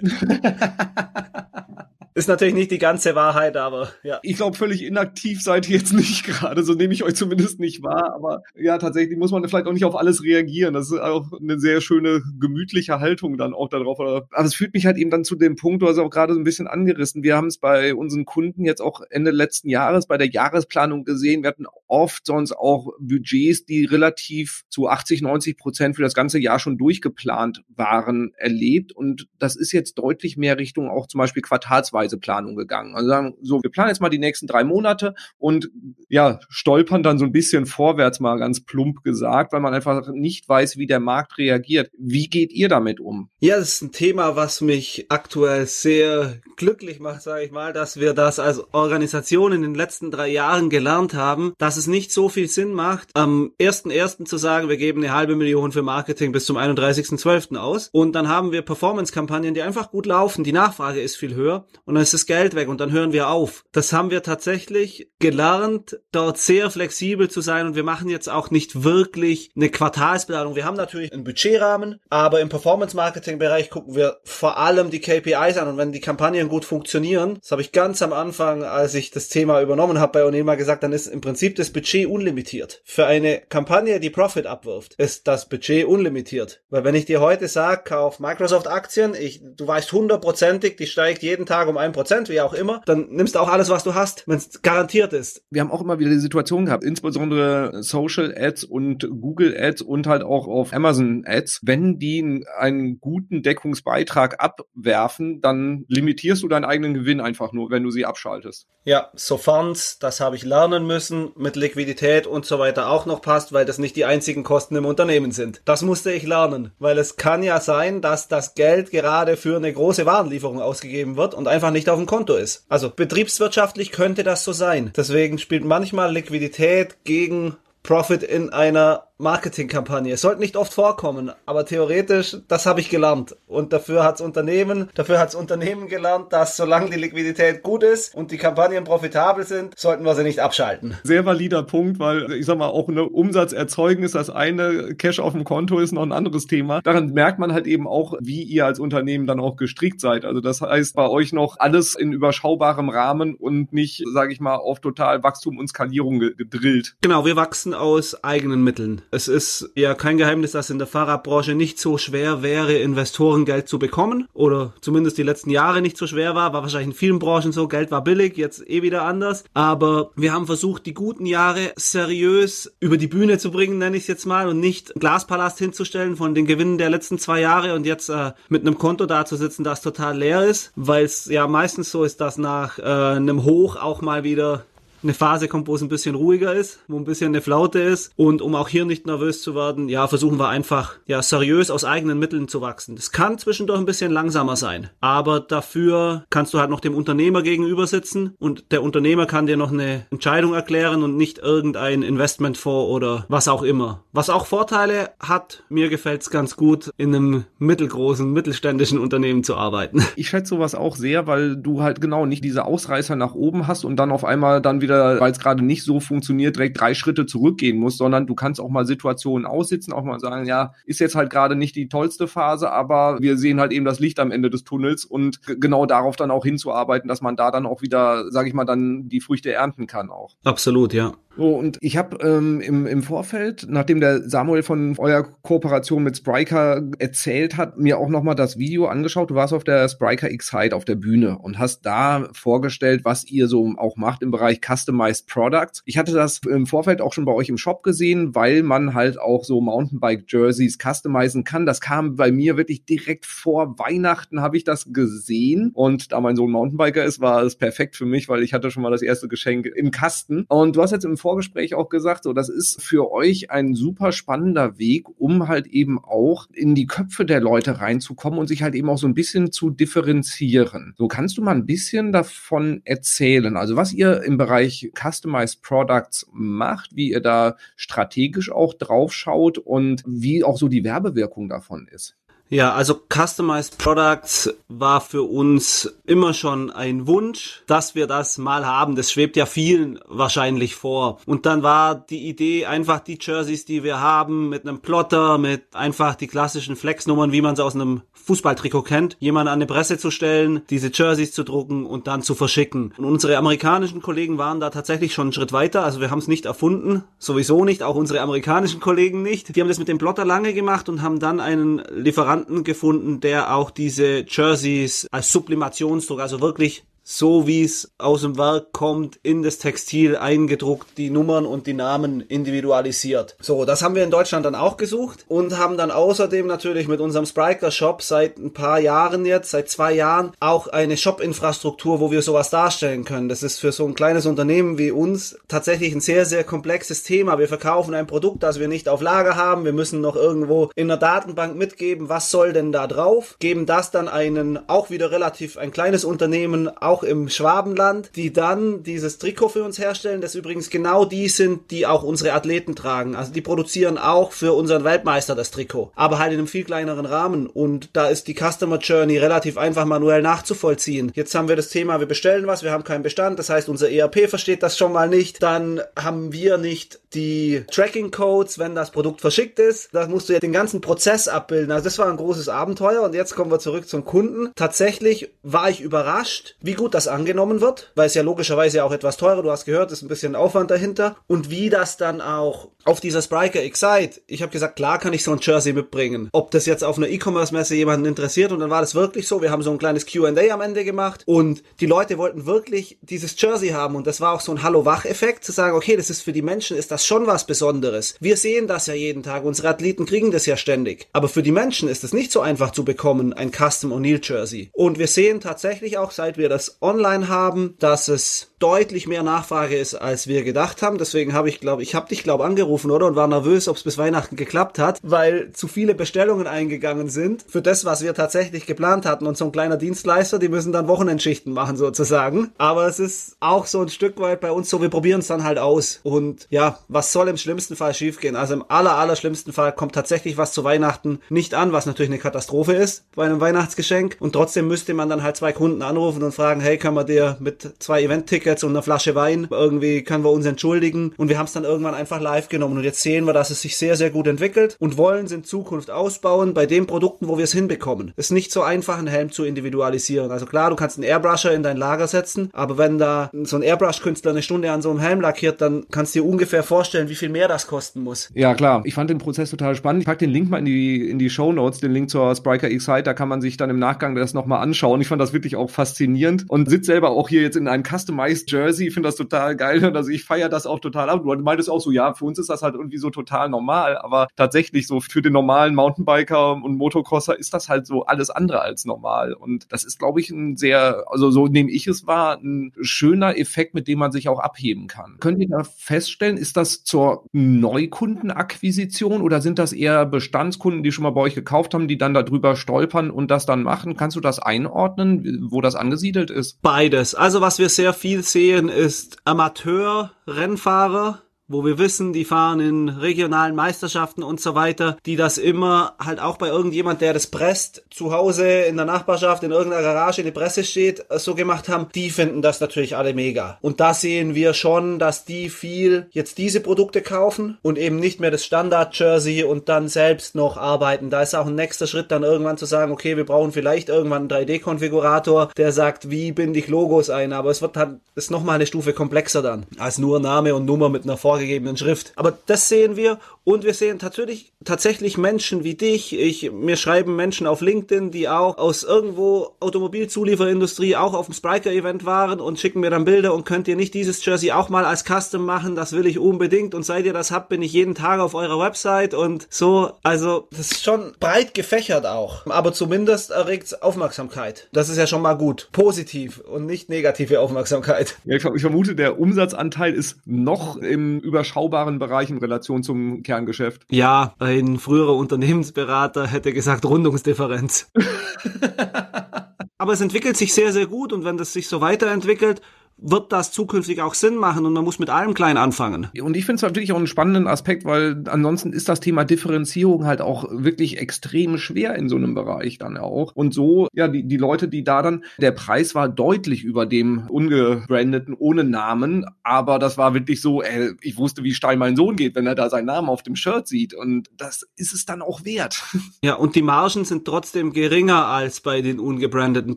B: Ist natürlich nicht die ganze Wahrheit, aber ja.
A: Ich glaube, völlig inaktiv seid ihr jetzt nicht gerade, so nehme ich euch zumindest nicht wahr. Aber ja, tatsächlich muss man vielleicht auch nicht auf alles reagieren. Das ist auch eine sehr schöne, gemütliche Haltung dann auch darauf. Aber es führt mich halt eben dann zu dem Punkt, du hast auch gerade so ein bisschen angerissen. Wir haben es bei unseren Kunden jetzt auch Ende letzten Jahres bei der Jahresplanung gesehen. Wir hatten oft sonst auch Budgets, die relativ zu 80, 90 Prozent für das ganze Jahr schon durchgeplant waren, erlebt. Und das ist jetzt deutlich mehr Richtung auch zum Beispiel quartalsweise Planung gegangen. Also sagen, so, wir planen jetzt mal die nächsten drei Monate und ja, stolpern dann so ein bisschen vorwärts mal ganz plump gesagt, weil man einfach nicht weiß, wie der Markt reagiert. Wie geht ihr damit um?
B: Ja, das ist ein Thema, was mich aktuell sehr glücklich macht, sage ich mal, dass wir das als Organisation in den letzten drei Jahren gelernt haben, dass es nicht so viel Sinn macht, am 1.1. zu sagen, wir geben eine halbe Million für Marketing bis zum 31.12. aus und dann haben wir Performance-Kampagnen, die einfach gut laufen, die Nachfrage ist viel höher und dann ist das Geld weg und dann hören wir auf. Das haben wir tatsächlich gelernt, dort sehr flexibel zu sein und wir machen jetzt auch nicht wirklich eine Quartalsplanung. Wir haben natürlich einen Budgetrahmen, aber im Performance-Marketing-Bereich gucken wir vor allem die KPIs an und wenn die Kampagnen gut funktionieren, das habe ich ganz am Anfang, als ich das Thema übernommen habe bei O'Neill mal gesagt, dann ist im Prinzip das Budget unlimitiert. Für eine Kampagne, die Profit abwirft, ist das Budget unlimitiert. Weil wenn ich dir heute sage, kauf Microsoft Aktien, ich, du weißt hundertprozentig, die steigt jeden Tag um ein Prozent, wie auch immer, dann nimmst du auch alles, was du hast, wenn es garantiert ist.
A: Wir haben auch immer wieder die Situation gehabt, insbesondere Social Ads und Google Ads und halt auch auf Amazon Ads, wenn die einen guten Deckungsbeitrag abwerfen, dann limitierst du deinen eigenen Gewinn einfach nur, wenn du sie abschaltest.
B: Ja, sofon's, das habe ich lernen müssen, mit Liquidität und so weiter auch noch passt, weil das nicht die einzigen Kosten im Unternehmen sind. Das musste ich lernen, weil es kann ja sein, dass das Geld gerade für eine große Warenlieferung ausgegeben wird und einfach nicht auf dem Konto ist. Also betriebswirtschaftlich könnte das so sein. Deswegen spielt manchmal Liquidität gegen Profit in einer Marketingkampagne. Es sollte nicht oft vorkommen, aber theoretisch, das habe ich gelernt. Und dafür hat's Unternehmen, dafür hat's Unternehmen gelernt, dass solange die Liquidität gut ist und die Kampagnen profitabel sind, sollten wir sie nicht abschalten.
A: Sehr valider Punkt, weil ich sag mal, auch eine Umsatz erzeugen ist das eine, Cash auf dem Konto ist noch ein anderes Thema. Daran merkt man halt eben auch, wie ihr als Unternehmen dann auch gestrickt seid. Also das heißt bei euch noch alles in überschaubarem Rahmen und nicht, sage ich mal, auf total Wachstum und Skalierung gedrillt.
B: Genau, wir wachsen aus eigenen Mitteln. Es ist ja kein Geheimnis, dass in der Fahrradbranche nicht so schwer wäre, Investorengeld zu bekommen oder zumindest die letzten Jahre nicht so schwer war. War wahrscheinlich in vielen Branchen so, Geld war billig, jetzt eh wieder anders. Aber wir haben versucht, die guten Jahre seriös über die Bühne zu bringen, nenne ich es jetzt mal, und nicht Glaspalast hinzustellen von den Gewinnen der letzten zwei Jahre und jetzt äh, mit einem Konto da zu sitzen, das total leer ist, weil es ja meistens so ist, dass nach äh, einem Hoch auch mal wieder eine Phase kommt, wo es ein bisschen ruhiger ist, wo ein bisschen eine Flaute ist. Und um auch hier nicht nervös zu werden, ja, versuchen wir einfach, ja, seriös aus eigenen Mitteln zu wachsen. Das kann zwischendurch ein bisschen langsamer sein. Aber dafür kannst du halt noch dem Unternehmer gegenüber sitzen und der Unternehmer kann dir noch eine Entscheidung erklären und nicht irgendein Investmentfonds oder was auch immer. Was auch Vorteile hat, mir gefällt es ganz gut, in einem mittelgroßen, mittelständischen Unternehmen zu arbeiten.
A: Ich schätze sowas auch sehr, weil du halt genau nicht diese Ausreißer nach oben hast und dann auf einmal dann wieder wieder, weil es gerade nicht so funktioniert, direkt drei Schritte zurückgehen muss, sondern du kannst auch mal Situationen aussitzen, auch mal sagen, ja, ist jetzt halt gerade nicht die tollste Phase, aber wir sehen halt eben das Licht am Ende des Tunnels und genau darauf dann auch hinzuarbeiten, dass man da dann auch wieder, sage ich mal, dann die Früchte ernten kann auch.
B: Absolut, ja.
A: So, und ich habe ähm, im, im Vorfeld, nachdem der Samuel von eurer Kooperation mit Spriker erzählt hat, mir auch nochmal das Video angeschaut. Du warst auf der Spriker Excite auf der Bühne und hast da vorgestellt, was ihr so auch macht im Bereich Customized Products. Ich hatte das im Vorfeld auch schon bei euch im Shop gesehen, weil man halt auch so Mountainbike-Jerseys customizen kann. Das kam bei mir wirklich direkt vor Weihnachten, habe ich das gesehen. Und da mein Sohn Mountainbiker ist, war es perfekt für mich, weil ich hatte schon mal das erste Geschenk im Kasten. Und du hast jetzt im Vorgespräch auch gesagt, so das ist für euch ein super spannender Weg, um halt eben auch in die Köpfe der Leute reinzukommen und sich halt eben auch so ein bisschen zu differenzieren. So kannst du mal ein bisschen davon erzählen, also was ihr im Bereich Customized Products macht, wie ihr da strategisch auch drauf schaut und wie auch so die Werbewirkung davon ist.
B: Ja, also Customized Products war für uns immer schon ein Wunsch, dass wir das mal haben. Das schwebt ja vielen wahrscheinlich vor. Und dann war die Idee einfach die Jerseys, die wir haben, mit einem Plotter, mit einfach die klassischen Flexnummern, wie man es aus einem Fußballtrikot kennt, jemanden an eine Presse zu stellen, diese Jerseys zu drucken und dann zu verschicken. Und unsere amerikanischen Kollegen waren da tatsächlich schon einen Schritt weiter. Also wir haben es nicht erfunden, sowieso nicht, auch unsere amerikanischen Kollegen nicht. Die haben das mit dem Plotter lange gemacht und haben dann einen Lieferanten Lieferanten gefunden, der auch diese Jerseys als Sublimationsdruck, also wirklich so wie es aus dem Werk kommt, in das Textil eingedruckt, die Nummern und die Namen individualisiert. So, das haben wir in Deutschland dann auch gesucht und haben dann außerdem natürlich mit unserem Spriker Shop seit ein paar Jahren jetzt, seit zwei Jahren, auch eine Shop-Infrastruktur, wo wir sowas darstellen können. Das ist für so ein kleines Unternehmen wie uns tatsächlich ein sehr, sehr komplexes Thema. Wir verkaufen ein Produkt, das wir nicht auf Lager haben. Wir müssen noch irgendwo in der Datenbank mitgeben, was soll denn da drauf? Geben das dann einen, auch wieder relativ ein kleines Unternehmen, auch auch im Schwabenland, die dann dieses Trikot für uns herstellen, das übrigens genau die sind, die auch unsere Athleten tragen. Also die produzieren auch für unseren Weltmeister das Trikot, aber halt in einem viel kleineren Rahmen und da ist die Customer Journey relativ einfach manuell nachzuvollziehen. Jetzt haben wir das Thema, wir bestellen was, wir haben keinen Bestand, das heißt unser ERP versteht das schon mal nicht, dann haben wir nicht die Tracking Codes, wenn das Produkt verschickt ist. Da musst du ja den ganzen Prozess abbilden. Also das war ein großes Abenteuer und jetzt kommen wir zurück zum Kunden. Tatsächlich war ich überrascht, wie gut das angenommen wird, weil es ja logischerweise auch etwas teurer, du hast gehört, ist ein bisschen Aufwand dahinter und wie das dann auch auf dieser Spriker Excite, ich habe gesagt, klar kann ich so ein Jersey mitbringen. Ob das jetzt auf einer E-Commerce-Messe jemanden interessiert und dann war das wirklich so, wir haben so ein kleines Q&A am Ende gemacht und die Leute wollten wirklich dieses Jersey haben und das war auch so ein Hallo-Wach-Effekt, zu sagen, okay, das ist für die Menschen, ist das schon was Besonderes. Wir sehen das ja jeden Tag, unsere Athleten kriegen das ja ständig. Aber für die Menschen ist es nicht so einfach zu bekommen, ein Custom O'Neill Jersey. Und wir sehen tatsächlich auch, seit wir das online haben, dass es deutlich mehr Nachfrage ist, als wir gedacht haben. Deswegen habe ich, glaube ich, habe dich, glaube angerufen, oder? Und war nervös, ob es bis Weihnachten geklappt hat, weil zu viele Bestellungen eingegangen sind für das, was wir tatsächlich geplant hatten. Und so ein kleiner Dienstleister, die müssen dann Wochenendschichten machen sozusagen. Aber es ist auch so ein Stück weit bei uns so, wir probieren es dann halt aus. Und ja, was soll im schlimmsten Fall schiefgehen? Also im aller, aller schlimmsten Fall kommt tatsächlich was zu Weihnachten nicht an, was natürlich eine Katastrophe ist bei einem Weihnachtsgeschenk. Und trotzdem müsste man dann halt zwei Kunden anrufen und fragen, hey, können wir dir mit zwei Event-Tickets und einer Flasche Wein irgendwie können wir uns entschuldigen? Und wir haben es dann irgendwann einfach live genommen. Und jetzt sehen wir, dass es sich sehr, sehr gut entwickelt und wollen es in Zukunft ausbauen bei den Produkten, wo wir es hinbekommen. Es ist nicht so einfach, einen Helm zu individualisieren. Also klar, du kannst einen Airbrusher in dein Lager setzen, aber wenn da so ein Airbrush-Künstler eine Stunde an so einem Helm lackiert, dann kannst du dir ungefähr vorstellen, wie viel mehr das kosten muss.
A: Ja, klar. Ich fand den Prozess total spannend. Ich pack den Link mal in die, in die Show Notes, den Link zur Spriker Excite. Da kann man sich dann im Nachgang das nochmal anschauen. Ich fand das wirklich auch faszinierend und sitze selber auch hier jetzt in einem Customized Jersey. Ich finde das total geil. Also ich feiere das auch total ab. Du meintest auch so, ja, für uns ist das halt irgendwie so total normal. Aber tatsächlich so für den normalen Mountainbiker und Motocrosser ist das halt so alles andere als normal. Und das ist, glaube ich, ein sehr, also so nehme ich es wahr, ein schöner Effekt, mit dem man sich auch abheben kann. Könnt ihr da feststellen, ist das zur Neukundenakquisition oder sind das eher Bestandskunden, die schon mal bei euch gekauft haben, die dann darüber stolpern und das dann machen? Kannst du das einordnen, wo das angesiedelt ist?
B: Beides. Also was wir sehr viel sehen, ist Amateur-Rennfahrer, wo wir wissen, die fahren in regionalen Meisterschaften und so weiter, die das immer halt auch bei irgendjemand, der das presst, zu Hause in der Nachbarschaft, in irgendeiner Garage in die Presse steht, äh, so gemacht haben, die finden das natürlich alle mega. Und da sehen wir schon, dass die viel jetzt diese Produkte kaufen und eben nicht mehr das Standard-Jersey und dann selbst noch arbeiten. Da ist auch ein nächster Schritt dann irgendwann zu sagen, okay, wir brauchen vielleicht irgendwann einen 3D-Konfigurator, der sagt, wie binde ich Logos ein, aber es wird halt, ist nochmal eine Stufe komplexer dann, als nur Name und Nummer mit einer Vorgabe vorgegebenen Schrift. Aber das sehen wir und wir sehen tatsächlich, tatsächlich Menschen wie dich. Ich, mir schreiben Menschen auf LinkedIn, die auch aus irgendwo Automobilzulieferindustrie auch auf dem Spriker-Event waren und schicken mir dann Bilder und könnt ihr nicht dieses Jersey auch mal als Custom machen? Das will ich unbedingt und seit ihr das habt, bin ich jeden Tag auf eurer Website und so. Also, das ist schon breit gefächert auch. Aber zumindest erregt es Aufmerksamkeit. Das ist ja schon mal gut. Positiv und nicht negative Aufmerksamkeit.
A: Ja, ich, ich vermute, der Umsatzanteil ist noch im überschaubaren Bereich in Relation zum Kerngeschäft.
B: Ja, ein früherer Unternehmensberater hätte gesagt Rundungsdifferenz. Aber es entwickelt sich sehr, sehr gut und wenn das sich so weiterentwickelt, wird das zukünftig auch Sinn machen und man muss mit allem klein anfangen.
A: Und ich finde es natürlich auch einen spannenden Aspekt, weil ansonsten ist das Thema Differenzierung halt auch wirklich extrem schwer in so einem Bereich dann auch. Und so, ja, die, die Leute, die da dann, der Preis war deutlich über dem ungebrandeten ohne Namen, aber das war wirklich so, ey, ich wusste, wie steil mein Sohn geht, wenn er da seinen Namen auf dem Shirt sieht und das ist es dann auch wert.
B: Ja, und die Margen sind trotzdem geringer als bei den ungebrandeten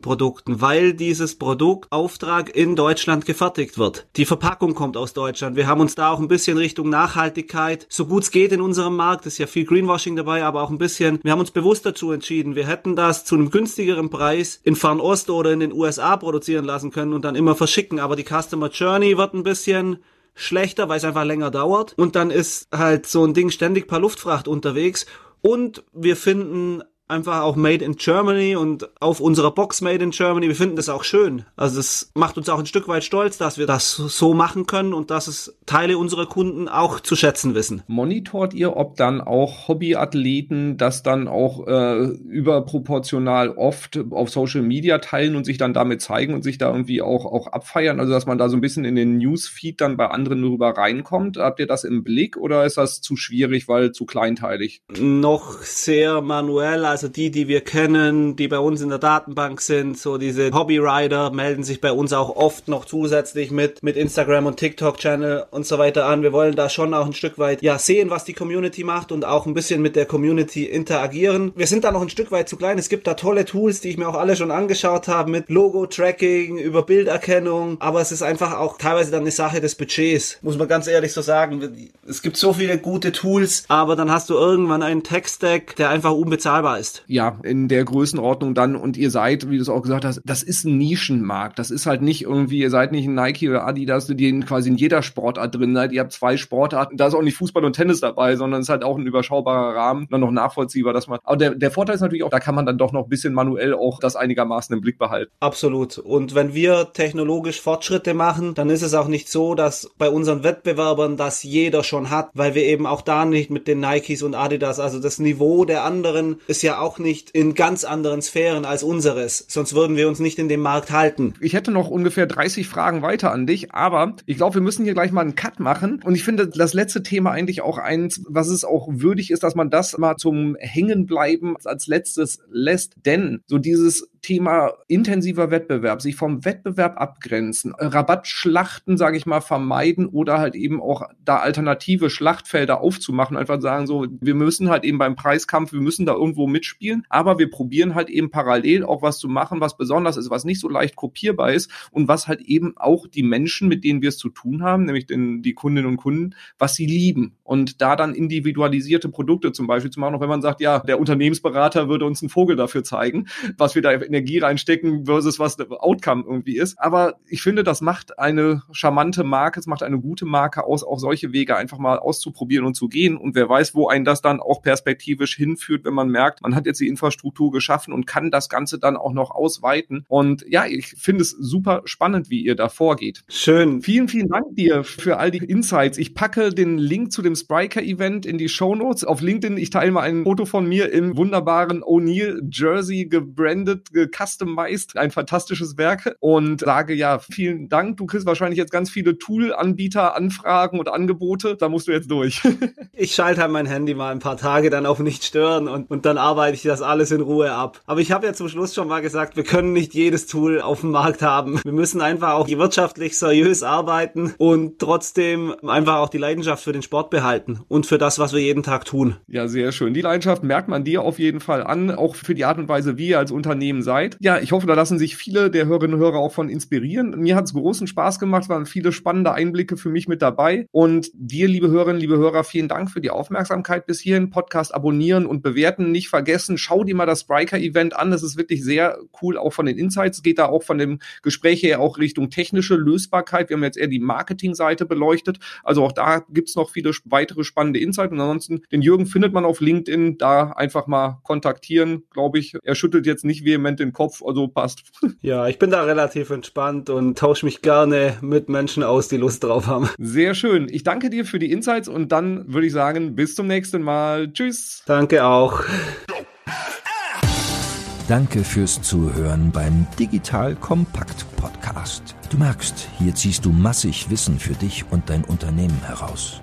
B: Produkten, weil dieses Produktauftrag in Deutschland Deutschland gefertigt wird. Die Verpackung kommt aus Deutschland. Wir haben uns da auch ein bisschen Richtung Nachhaltigkeit, so gut es geht in unserem Markt, ist ja viel Greenwashing dabei, aber auch ein bisschen, wir haben uns bewusst dazu entschieden, wir hätten das zu einem günstigeren Preis in Fernost oder in den USA produzieren lassen können und dann immer verschicken, aber die Customer Journey wird ein bisschen schlechter, weil es einfach länger dauert und dann ist halt so ein Ding ständig per Luftfracht unterwegs und wir finden einfach auch Made in Germany und auf unserer Box Made in Germany. Wir finden das auch schön. Also es macht uns auch ein Stück weit stolz, dass wir das so machen können und dass es Teile unserer Kunden auch zu schätzen wissen.
A: Monitort ihr, ob dann auch Hobbyathleten das dann auch äh, überproportional oft auf Social Media teilen und sich dann damit zeigen und sich da irgendwie auch, auch abfeiern? Also dass man da so ein bisschen in den Newsfeed dann bei anderen rüber reinkommt. Habt ihr das im Blick oder ist das zu schwierig, weil zu kleinteilig?
B: Noch sehr manuell also die, die wir kennen, die bei uns in der Datenbank sind, so diese Hobbyrider melden sich bei uns auch oft noch zusätzlich mit, mit Instagram und TikTok-Channel und so weiter an. Wir wollen da schon auch ein Stück weit, ja, sehen, was die Community macht und auch ein bisschen mit der Community interagieren. Wir sind da noch ein Stück weit zu klein. Es gibt da tolle Tools, die ich mir auch alle schon angeschaut habe, mit Logo-Tracking, über Bilderkennung, aber es ist einfach auch teilweise dann eine Sache des Budgets, muss man ganz ehrlich so sagen. Es gibt so viele gute Tools, aber dann hast du irgendwann einen Tech-Stack, der einfach unbezahlbar ist heißt.
A: Ja, in der Größenordnung dann und ihr seid, wie du es auch gesagt hast, das ist ein Nischenmarkt. Das ist halt nicht irgendwie, ihr seid nicht ein Nike oder Adidas, die quasi in jeder Sportart drin seid. Ihr habt zwei Sportarten. Da ist auch nicht Fußball und Tennis dabei, sondern es ist halt auch ein überschaubarer Rahmen, dann noch nachvollziehbar, dass man, aber der, der Vorteil ist natürlich auch, da kann man dann doch noch ein bisschen manuell auch das einigermaßen im Blick behalten.
B: Absolut. Und wenn wir technologisch Fortschritte machen, dann ist es auch nicht so, dass bei unseren Wettbewerbern das jeder schon hat, weil wir eben auch da nicht mit den Nikes und Adidas, also das Niveau der anderen ist ja auch nicht in ganz anderen Sphären als unseres. Sonst würden wir uns nicht in dem Markt halten.
A: Ich hätte noch ungefähr 30 Fragen weiter an dich, aber ich glaube, wir müssen hier gleich mal einen Cut machen. Und ich finde das letzte Thema eigentlich auch eins, was es auch würdig ist, dass man das mal zum Hängenbleiben als letztes lässt. Denn so dieses Thema intensiver Wettbewerb, sich vom Wettbewerb abgrenzen, Rabattschlachten, sage ich mal, vermeiden oder halt eben auch da alternative Schlachtfelder aufzumachen, einfach sagen so, wir müssen halt eben beim Preiskampf, wir müssen da irgendwo mitspielen, aber wir probieren halt eben parallel auch was zu machen, was besonders ist, was nicht so leicht kopierbar ist und was halt eben auch die Menschen, mit denen wir es zu tun haben, nämlich den, die Kundinnen und Kunden, was sie lieben. Und da dann individualisierte Produkte zum Beispiel zu machen, auch wenn man sagt, ja, der Unternehmensberater würde uns einen Vogel dafür zeigen, was wir da Energie reinstecken versus was der Outcome irgendwie ist. Aber ich finde, das macht eine charmante Marke, es macht eine gute Marke aus, auch solche Wege einfach mal auszuprobieren und zu gehen. Und wer weiß, wo einen das dann auch perspektivisch hinführt, wenn man merkt, man hat jetzt die Infrastruktur geschaffen und kann das Ganze dann auch noch ausweiten. Und ja, ich finde es super spannend, wie ihr da vorgeht.
B: Schön.
A: Vielen, vielen Dank dir für all die Insights. Ich packe den Link zu dem Spriker-Event in die Show Notes auf LinkedIn. Ich teile mal ein Foto von mir im wunderbaren O'Neill Jersey gebrandet, gecustomized, ein fantastisches Werk und sage ja, vielen Dank. Du kriegst wahrscheinlich jetzt ganz viele Tool-Anbieter, Anfragen und Angebote. Da musst du jetzt durch.
B: ich schalte halt mein Handy mal ein paar Tage dann auf nicht stören und, und dann arbeite ich das alles in Ruhe ab. Aber ich habe ja zum Schluss schon mal gesagt, wir können nicht jedes Tool auf dem Markt haben. Wir müssen einfach auch wirtschaftlich seriös arbeiten und trotzdem einfach auch die Leidenschaft für den Sport behalten und für das, was wir jeden Tag tun.
A: Ja, sehr schön. Die Leidenschaft merkt man dir auf jeden Fall an, auch für die Art und Weise, wie ihr als Unternehmen seid. Ja, ich hoffe, da lassen sich viele der Hörerinnen und Hörer auch von inspirieren. Mir hat es großen Spaß gemacht, waren viele spannende Einblicke für mich mit dabei. Und dir, liebe Hörerinnen, liebe Hörer, vielen Dank für die Aufmerksamkeit bis hierhin. Podcast abonnieren und bewerten nicht vergessen. Schau dir mal das Spriker-Event an. Das ist wirklich sehr cool, auch von den Insights. Es geht da auch von dem Gespräch her auch Richtung technische Lösbarkeit. Wir haben jetzt eher die Marketingseite beleuchtet. Also auch da gibt's noch viele weitere spannende Insights. Und ansonsten, den Jürgen findet man auf LinkedIn. Da einfach mal kontaktieren, glaube ich. Er schüttelt jetzt nicht vehement den Kopf, also passt.
B: Ja, ich bin da relativ entspannt und tausche mich gerne mit Menschen aus, die Lust drauf haben.
A: Sehr schön. Ich danke dir für die Insights und dann würde ich sagen, bis zum nächsten Mal. Tschüss.
B: Danke auch.
C: Danke fürs Zuhören beim Digital Kompakt Podcast. Du merkst, hier ziehst du massig Wissen für dich und dein Unternehmen heraus.